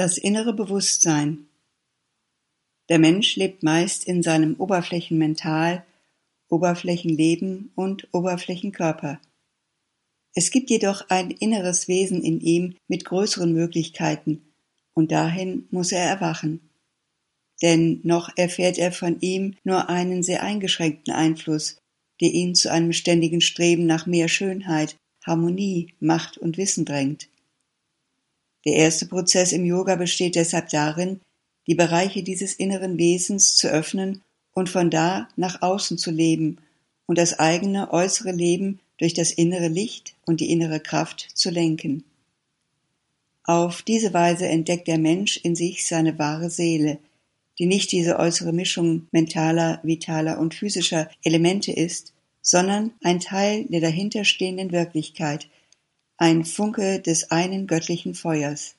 Das innere Bewusstsein Der Mensch lebt meist in seinem Oberflächenmental, Oberflächenleben und Oberflächenkörper. Es gibt jedoch ein inneres Wesen in ihm mit größeren Möglichkeiten, und dahin muss er erwachen. Denn noch erfährt er von ihm nur einen sehr eingeschränkten Einfluss, der ihn zu einem ständigen Streben nach mehr Schönheit, Harmonie, Macht und Wissen drängt. Der erste Prozess im Yoga besteht deshalb darin, die Bereiche dieses inneren Wesens zu öffnen und von da nach außen zu leben und das eigene äußere Leben durch das innere Licht und die innere Kraft zu lenken. Auf diese Weise entdeckt der Mensch in sich seine wahre Seele, die nicht diese äußere Mischung mentaler, vitaler und physischer Elemente ist, sondern ein Teil der dahinterstehenden Wirklichkeit, ein Funke des einen göttlichen Feuers.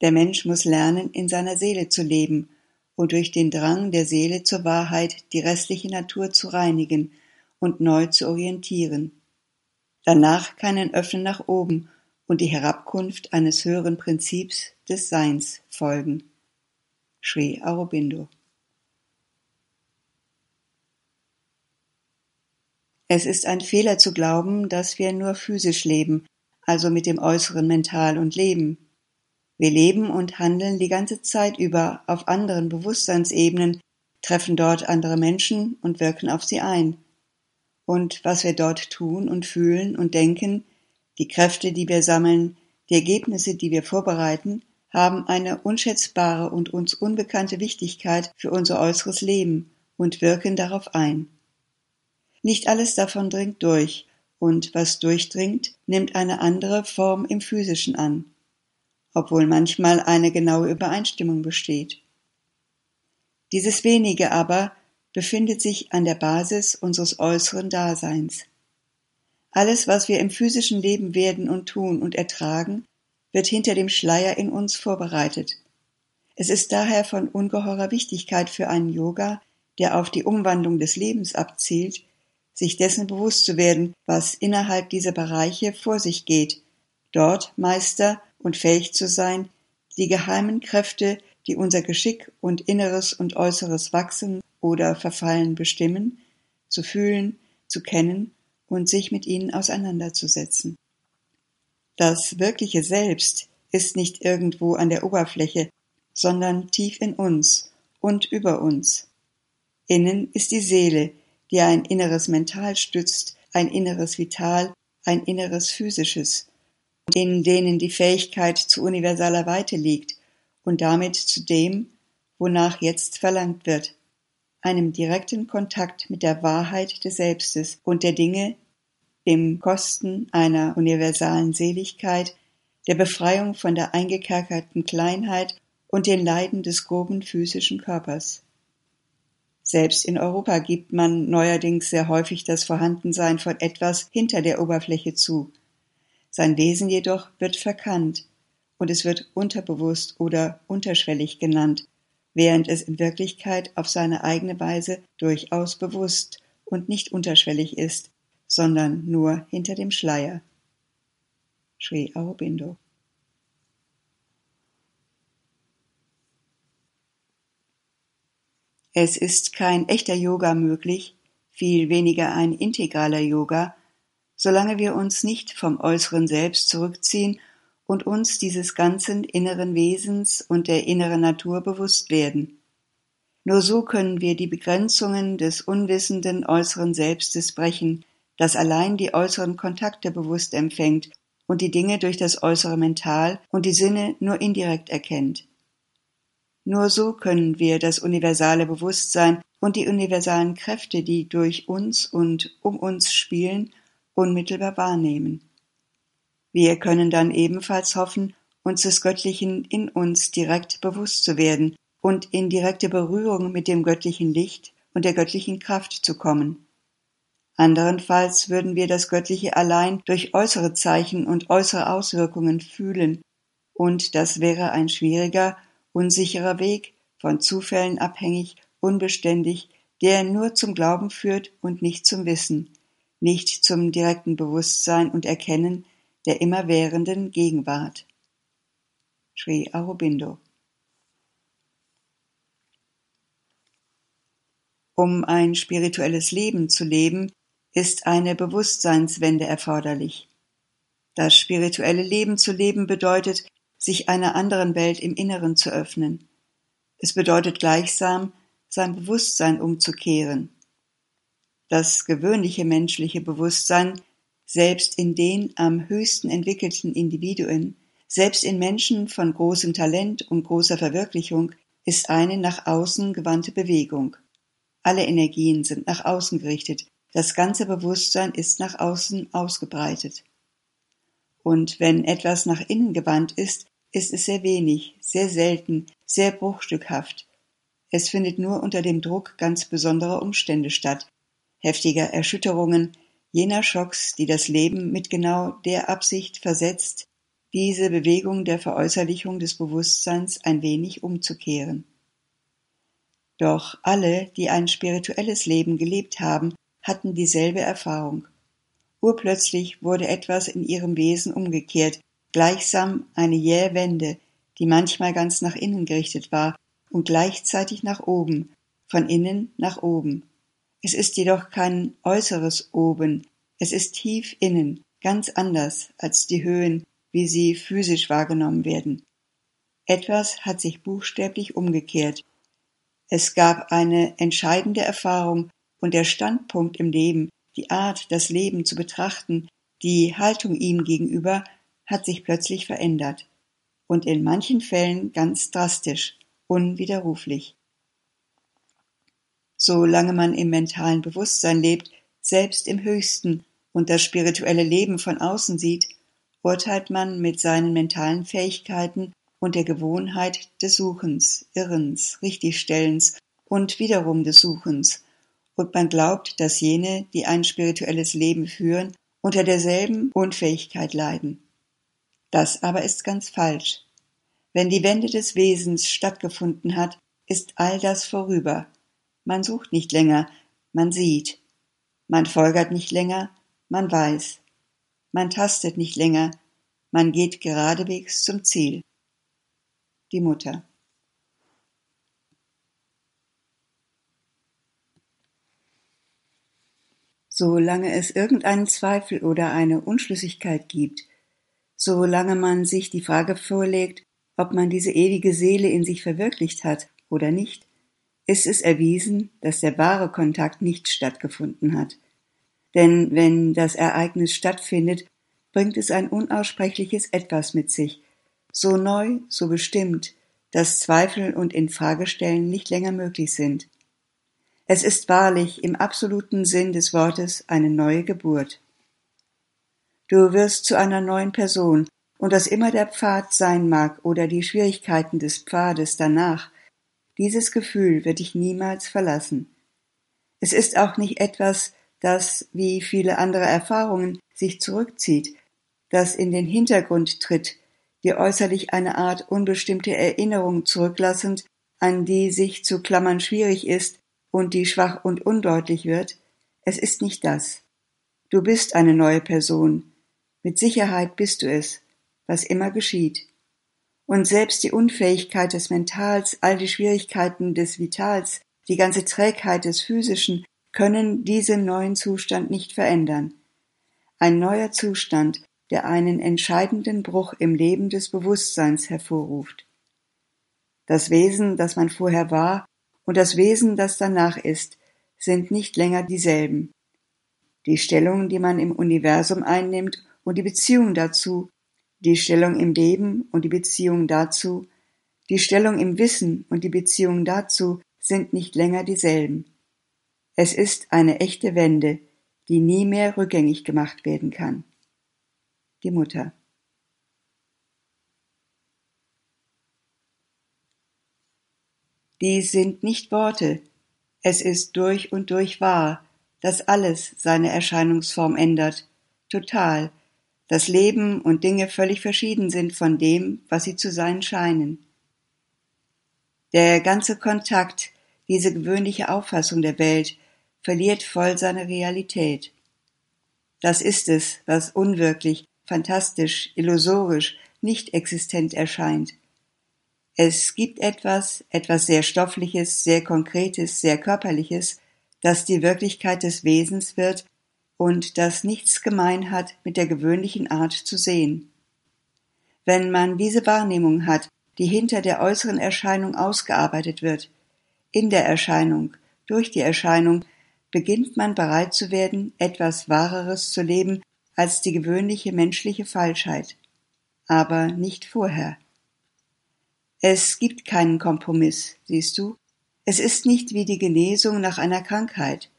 Der Mensch muss lernen, in seiner Seele zu leben und durch den Drang der Seele zur Wahrheit die restliche Natur zu reinigen und neu zu orientieren. Danach kann ein Öffnen nach oben und die Herabkunft eines höheren Prinzips des Seins folgen. Sri Aurobindo Es ist ein Fehler zu glauben, dass wir nur physisch leben, also mit dem äußeren Mental und Leben. Wir leben und handeln die ganze Zeit über auf anderen Bewusstseinsebenen, treffen dort andere Menschen und wirken auf sie ein. Und was wir dort tun und fühlen und denken, die Kräfte, die wir sammeln, die Ergebnisse, die wir vorbereiten, haben eine unschätzbare und uns unbekannte Wichtigkeit für unser äußeres Leben und wirken darauf ein. Nicht alles davon dringt durch, und was durchdringt, nimmt eine andere Form im physischen an, obwohl manchmal eine genaue Übereinstimmung besteht. Dieses wenige aber befindet sich an der Basis unseres äußeren Daseins. Alles, was wir im physischen Leben werden und tun und ertragen, wird hinter dem Schleier in uns vorbereitet. Es ist daher von ungeheurer Wichtigkeit für einen Yoga, der auf die Umwandlung des Lebens abzielt, sich dessen bewusst zu werden, was innerhalb dieser Bereiche vor sich geht, dort Meister und fähig zu sein, die geheimen Kräfte, die unser Geschick und inneres und äußeres Wachsen oder Verfallen bestimmen, zu fühlen, zu kennen und sich mit ihnen auseinanderzusetzen. Das wirkliche Selbst ist nicht irgendwo an der Oberfläche, sondern tief in uns und über uns. Innen ist die Seele, die ein inneres Mental stützt, ein inneres Vital, ein inneres Physisches, in denen die Fähigkeit zu universaler Weite liegt und damit zu dem, wonach jetzt verlangt wird, einem direkten Kontakt mit der Wahrheit des Selbstes und der Dinge, dem Kosten einer universalen Seligkeit, der Befreiung von der eingekerkerten Kleinheit und den Leiden des groben physischen Körpers. Selbst in Europa gibt man neuerdings sehr häufig das Vorhandensein von etwas hinter der Oberfläche zu. Sein Wesen jedoch wird verkannt und es wird unterbewusst oder unterschwellig genannt, während es in Wirklichkeit auf seine eigene Weise durchaus bewusst und nicht unterschwellig ist, sondern nur hinter dem Schleier. Sri Aurobindo Es ist kein echter Yoga möglich, viel weniger ein integraler Yoga, solange wir uns nicht vom äußeren Selbst zurückziehen und uns dieses ganzen inneren Wesens und der inneren Natur bewusst werden. Nur so können wir die Begrenzungen des unwissenden äußeren Selbstes brechen, das allein die äußeren Kontakte bewusst empfängt und die Dinge durch das äußere Mental und die Sinne nur indirekt erkennt. Nur so können wir das universale Bewusstsein und die universalen Kräfte, die durch uns und um uns spielen, unmittelbar wahrnehmen. Wir können dann ebenfalls hoffen, uns des Göttlichen in uns direkt bewusst zu werden und in direkte Berührung mit dem göttlichen Licht und der göttlichen Kraft zu kommen. Anderenfalls würden wir das Göttliche allein durch äußere Zeichen und äußere Auswirkungen fühlen, und das wäre ein schwieriger unsicherer Weg, von Zufällen abhängig, unbeständig, der nur zum Glauben führt und nicht zum Wissen, nicht zum direkten Bewusstsein und Erkennen der immerwährenden Gegenwart. Sri Aurobindo. Um ein spirituelles Leben zu leben, ist eine Bewusstseinswende erforderlich. Das spirituelle Leben zu leben bedeutet, sich einer anderen Welt im Inneren zu öffnen. Es bedeutet gleichsam, sein Bewusstsein umzukehren. Das gewöhnliche menschliche Bewusstsein, selbst in den am höchsten entwickelten Individuen, selbst in Menschen von großem Talent und großer Verwirklichung, ist eine nach außen gewandte Bewegung. Alle Energien sind nach außen gerichtet, das ganze Bewusstsein ist nach außen ausgebreitet. Und wenn etwas nach innen gewandt ist, ist es sehr wenig, sehr selten, sehr bruchstückhaft. Es findet nur unter dem Druck ganz besonderer Umstände statt, heftiger Erschütterungen, jener Schocks, die das Leben mit genau der Absicht versetzt, diese Bewegung der Veräußerlichung des Bewusstseins ein wenig umzukehren. Doch alle, die ein spirituelles Leben gelebt haben, hatten dieselbe Erfahrung. Urplötzlich wurde etwas in ihrem Wesen umgekehrt, gleichsam eine jähe Wende, die manchmal ganz nach innen gerichtet war und gleichzeitig nach oben, von innen nach oben. Es ist jedoch kein äußeres Oben, es ist tief innen, ganz anders als die Höhen, wie sie physisch wahrgenommen werden. Etwas hat sich buchstäblich umgekehrt. Es gab eine entscheidende Erfahrung und der Standpunkt im Leben, die Art, das Leben zu betrachten, die Haltung ihm gegenüber, hat sich plötzlich verändert und in manchen Fällen ganz drastisch, unwiderruflich. Solange man im mentalen Bewusstsein lebt, selbst im Höchsten und das spirituelle Leben von außen sieht, urteilt man mit seinen mentalen Fähigkeiten und der Gewohnheit des Suchens, Irrens, Richtigstellens und wiederum des Suchens und man glaubt, dass jene, die ein spirituelles Leben führen, unter derselben Unfähigkeit leiden. Das aber ist ganz falsch. Wenn die Wende des Wesens stattgefunden hat, ist all das vorüber. Man sucht nicht länger, man sieht. Man folgert nicht länger, man weiß. Man tastet nicht länger, man geht geradewegs zum Ziel. Die Mutter. Solange es irgendeinen Zweifel oder eine Unschlüssigkeit gibt, solange man sich die Frage vorlegt, ob man diese ewige Seele in sich verwirklicht hat oder nicht, ist es erwiesen, dass der wahre Kontakt nicht stattgefunden hat. Denn wenn das Ereignis stattfindet, bringt es ein unaussprechliches Etwas mit sich, so neu, so bestimmt, dass Zweifel und Infragestellen nicht länger möglich sind. Es ist wahrlich im absoluten Sinn des Wortes eine neue Geburt. Du wirst zu einer neuen Person, und was immer der Pfad sein mag oder die Schwierigkeiten des Pfades danach, dieses Gefühl wird dich niemals verlassen. Es ist auch nicht etwas, das, wie viele andere Erfahrungen, sich zurückzieht, das in den Hintergrund tritt, dir äußerlich eine Art unbestimmte Erinnerung zurücklassend, an die sich zu klammern schwierig ist, und die schwach und undeutlich wird, es ist nicht das. Du bist eine neue Person. Mit Sicherheit bist du es, was immer geschieht. Und selbst die Unfähigkeit des Mentals, all die Schwierigkeiten des Vitals, die ganze Trägheit des Physischen können diesen neuen Zustand nicht verändern. Ein neuer Zustand, der einen entscheidenden Bruch im Leben des Bewusstseins hervorruft. Das Wesen, das man vorher war, und das Wesen, das danach ist, sind nicht länger dieselben. Die Stellung, die man im Universum einnimmt und die Beziehung dazu, die Stellung im Leben und die Beziehung dazu, die Stellung im Wissen und die Beziehung dazu sind nicht länger dieselben. Es ist eine echte Wende, die nie mehr rückgängig gemacht werden kann. Die Mutter. Dies sind nicht Worte, es ist durch und durch wahr, dass alles seine Erscheinungsform ändert, total, dass Leben und Dinge völlig verschieden sind von dem, was sie zu sein scheinen. Der ganze Kontakt, diese gewöhnliche Auffassung der Welt, verliert voll seine Realität. Das ist es, was unwirklich, fantastisch, illusorisch, nicht existent erscheint. Es gibt etwas, etwas sehr Stoffliches, sehr Konkretes, sehr Körperliches, das die Wirklichkeit des Wesens wird und das nichts gemein hat mit der gewöhnlichen Art zu sehen. Wenn man diese Wahrnehmung hat, die hinter der äußeren Erscheinung ausgearbeitet wird, in der Erscheinung, durch die Erscheinung, beginnt man bereit zu werden, etwas Wahreres zu leben als die gewöhnliche menschliche Falschheit. Aber nicht vorher. Es gibt keinen Kompromiss, siehst du? Es ist nicht wie die Genesung nach einer Krankheit.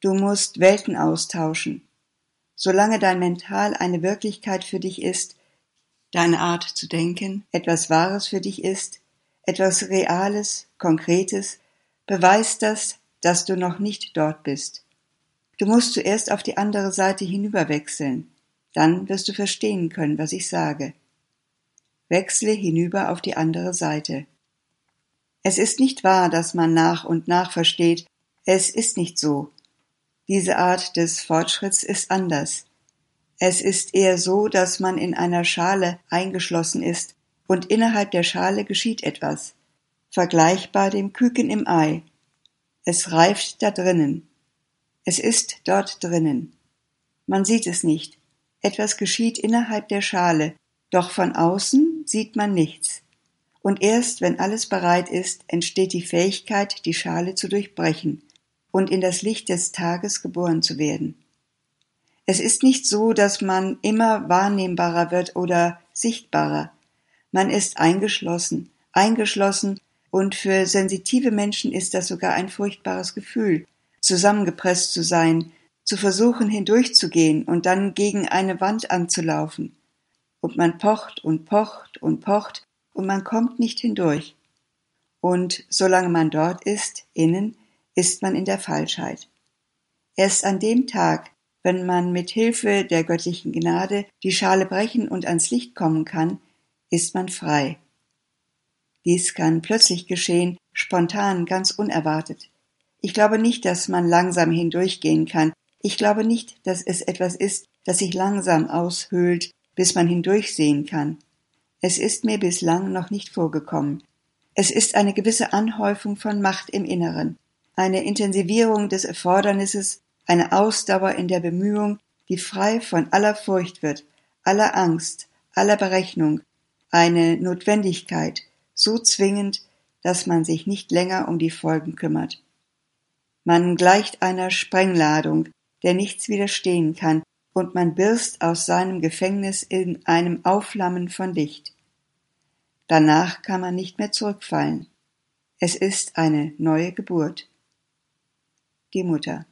Du musst Welten austauschen. Solange dein Mental eine Wirklichkeit für dich ist, deine Art zu denken etwas Wahres für dich ist, etwas Reales, Konkretes, beweist das, dass du noch nicht dort bist. Du musst zuerst auf die andere Seite hinüberwechseln, dann wirst du verstehen können, was ich sage. Wechsle hinüber auf die andere Seite. Es ist nicht wahr, dass man nach und nach versteht, es ist nicht so. Diese Art des Fortschritts ist anders. Es ist eher so, dass man in einer Schale eingeschlossen ist, und innerhalb der Schale geschieht etwas, vergleichbar dem Küken im Ei. Es reift da drinnen. Es ist dort drinnen. Man sieht es nicht. Etwas geschieht innerhalb der Schale, doch von außen sieht man nichts. Und erst wenn alles bereit ist, entsteht die Fähigkeit, die Schale zu durchbrechen und in das Licht des Tages geboren zu werden. Es ist nicht so, dass man immer wahrnehmbarer wird oder sichtbarer. Man ist eingeschlossen, eingeschlossen, und für sensitive Menschen ist das sogar ein furchtbares Gefühl, zusammengepresst zu sein, zu versuchen hindurchzugehen und dann gegen eine Wand anzulaufen. Und man pocht und pocht und pocht und man kommt nicht hindurch. Und solange man dort ist, innen, ist man in der Falschheit. Erst an dem Tag, wenn man mit Hilfe der göttlichen Gnade die Schale brechen und ans Licht kommen kann, ist man frei. Dies kann plötzlich geschehen, spontan, ganz unerwartet. Ich glaube nicht, dass man langsam hindurchgehen kann. Ich glaube nicht, dass es etwas ist, das sich langsam aushöhlt, bis man hindurchsehen kann. Es ist mir bislang noch nicht vorgekommen. Es ist eine gewisse Anhäufung von Macht im Inneren, eine Intensivierung des Erfordernisses, eine Ausdauer in der Bemühung, die frei von aller Furcht wird, aller Angst, aller Berechnung, eine Notwendigkeit, so zwingend, dass man sich nicht länger um die Folgen kümmert. Man gleicht einer Sprengladung, der nichts widerstehen kann, und man birst aus seinem Gefängnis in einem Aufflammen von Licht. Danach kann man nicht mehr zurückfallen. Es ist eine neue Geburt. Die Mutter.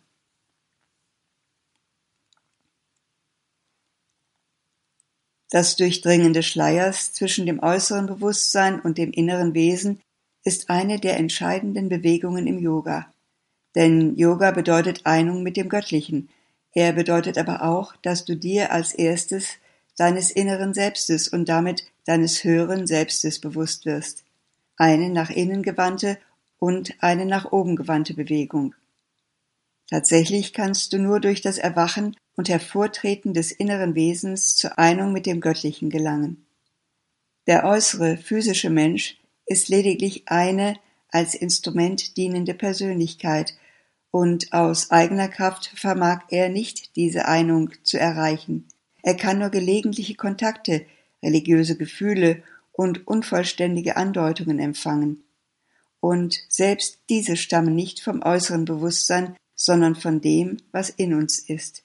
Das Durchdringen des Schleiers zwischen dem äußeren Bewusstsein und dem inneren Wesen ist eine der entscheidenden Bewegungen im Yoga. Denn Yoga bedeutet Einung mit dem Göttlichen. Er bedeutet aber auch, dass du dir als erstes deines inneren Selbstes und damit deines höheren Selbstes bewusst wirst. Eine nach innen gewandte und eine nach oben gewandte Bewegung. Tatsächlich kannst du nur durch das Erwachen und Hervortreten des inneren Wesens zur Einung mit dem Göttlichen gelangen. Der äußere physische Mensch ist lediglich eine als Instrument dienende Persönlichkeit, und aus eigener Kraft vermag er nicht diese Einung zu erreichen. Er kann nur gelegentliche Kontakte, religiöse Gefühle und unvollständige Andeutungen empfangen. Und selbst diese stammen nicht vom äußeren Bewusstsein, sondern von dem, was in uns ist.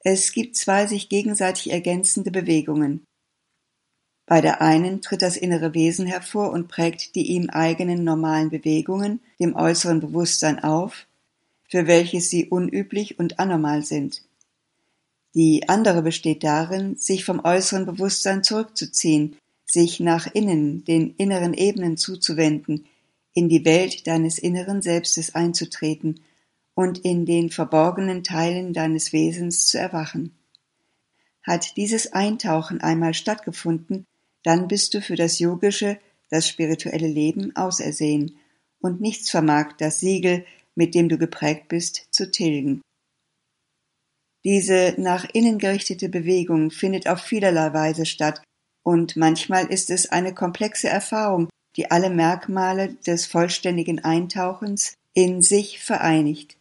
Es gibt zwei sich gegenseitig ergänzende Bewegungen. Bei der einen tritt das innere Wesen hervor und prägt die ihm eigenen normalen Bewegungen dem äußeren Bewusstsein auf, für welches sie unüblich und anormal sind. Die andere besteht darin, sich vom äußeren Bewusstsein zurückzuziehen, sich nach innen, den inneren Ebenen zuzuwenden, in die Welt deines inneren Selbstes einzutreten und in den verborgenen Teilen deines Wesens zu erwachen. Hat dieses Eintauchen einmal stattgefunden, dann bist du für das yogische, das spirituelle Leben ausersehen, und nichts vermag das Siegel, mit dem du geprägt bist, zu tilgen. Diese nach innen gerichtete Bewegung findet auf vielerlei Weise statt und manchmal ist es eine komplexe Erfahrung, die alle Merkmale des vollständigen Eintauchens in sich vereinigt.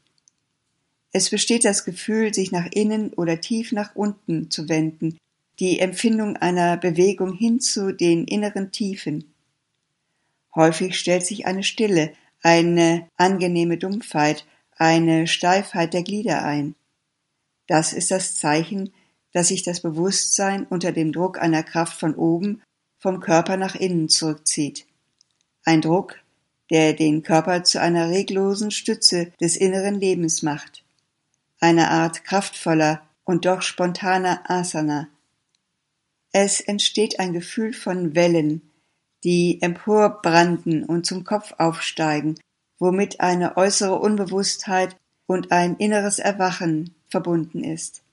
Es besteht das Gefühl, sich nach innen oder tief nach unten zu wenden, die Empfindung einer Bewegung hin zu den inneren Tiefen. Häufig stellt sich eine Stille, eine angenehme Dumpfheit, eine Steifheit der Glieder ein. Das ist das Zeichen, dass sich das Bewusstsein unter dem Druck einer Kraft von oben vom Körper nach innen zurückzieht. Ein Druck, der den Körper zu einer reglosen Stütze des inneren Lebens macht. Eine Art kraftvoller und doch spontaner Asana. Es entsteht ein Gefühl von Wellen, die emporbranden und zum Kopf aufsteigen, womit eine äußere Unbewusstheit und ein inneres Erwachen verbunden ist.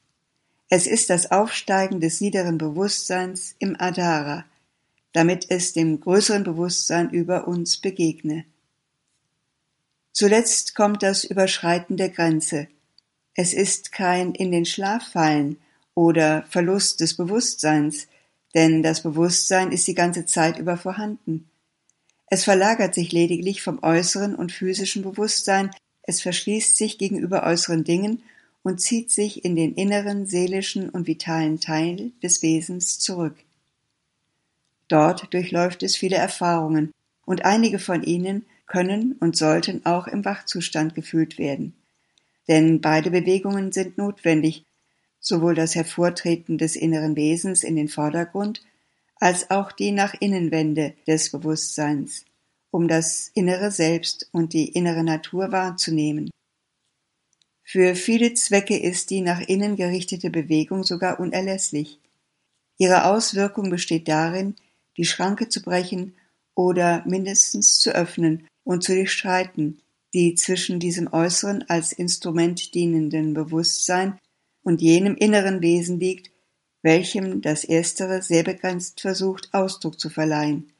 Es ist das Aufsteigen des niederen Bewusstseins im Adhara, damit es dem größeren Bewusstsein über uns begegne. Zuletzt kommt das Überschreiten der Grenze. Es ist kein in den Schlaf fallen oder Verlust des Bewusstseins, denn das Bewusstsein ist die ganze Zeit über vorhanden. Es verlagert sich lediglich vom äußeren und physischen Bewusstsein, es verschließt sich gegenüber äußeren Dingen und zieht sich in den inneren, seelischen und vitalen Teil des Wesens zurück. Dort durchläuft es viele Erfahrungen, und einige von ihnen können und sollten auch im Wachzustand gefühlt werden. Denn beide Bewegungen sind notwendig, sowohl das Hervortreten des inneren Wesens in den Vordergrund als auch die nach Innenwende des Bewusstseins, um das innere Selbst und die innere Natur wahrzunehmen. Für viele Zwecke ist die nach innen gerichtete Bewegung sogar unerlässlich. Ihre Auswirkung besteht darin, die Schranke zu brechen oder mindestens zu öffnen und zu durchschreiten, die zwischen diesem äußeren als Instrument dienenden Bewusstsein und jenem inneren Wesen liegt, welchem das Erstere sehr begrenzt versucht Ausdruck zu verleihen,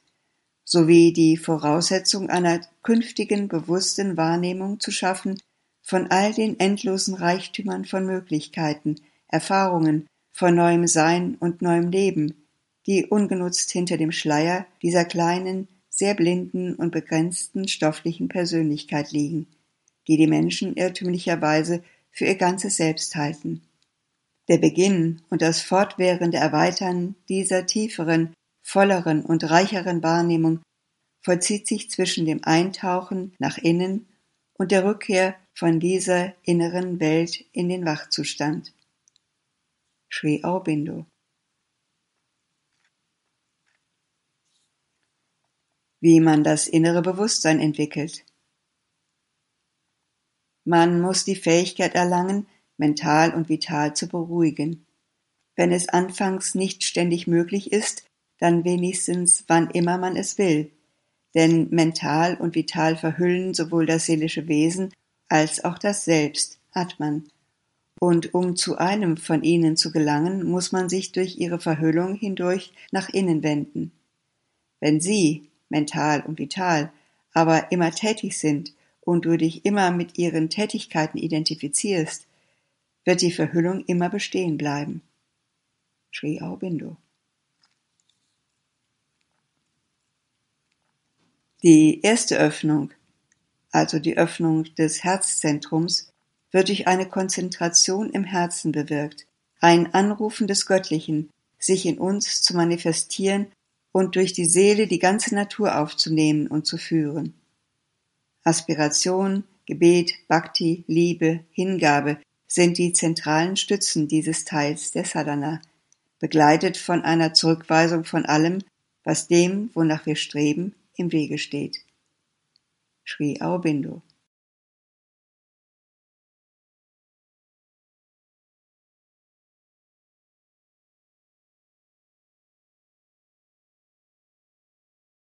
sowie die Voraussetzung einer künftigen bewussten Wahrnehmung zu schaffen von all den endlosen Reichtümern von Möglichkeiten, Erfahrungen, von neuem Sein und neuem Leben, die ungenutzt hinter dem Schleier dieser kleinen, sehr blinden und begrenzten stofflichen Persönlichkeit liegen, die die Menschen irrtümlicherweise für ihr ganzes Selbst halten. Der Beginn und das fortwährende Erweitern dieser tieferen, volleren und reicheren Wahrnehmung vollzieht sich zwischen dem Eintauchen nach innen und der Rückkehr von dieser inneren Welt in den Wachzustand. Sri Aurobindo Wie man das innere Bewusstsein entwickelt. Man muss die Fähigkeit erlangen, mental und vital zu beruhigen. Wenn es anfangs nicht ständig möglich ist, dann wenigstens wann immer man es will, denn mental und vital verhüllen sowohl das seelische Wesen als auch das Selbst, Atman. Und um zu einem von ihnen zu gelangen, muss man sich durch ihre Verhüllung hindurch nach innen wenden. Wenn sie, mental und vital, aber immer tätig sind und du dich immer mit ihren Tätigkeiten identifizierst, wird die Verhüllung immer bestehen bleiben. Sri Aurobindo. Die erste Öffnung, also die Öffnung des Herzzentrums, wird durch eine Konzentration im Herzen bewirkt, ein Anrufen des Göttlichen, sich in uns zu manifestieren und durch die Seele die ganze Natur aufzunehmen und zu führen. Aspiration, Gebet, Bhakti, Liebe, Hingabe sind die zentralen Stützen dieses Teils der Sadhana, begleitet von einer Zurückweisung von allem, was dem, wonach wir streben, im Wege steht. Sri Aurobindo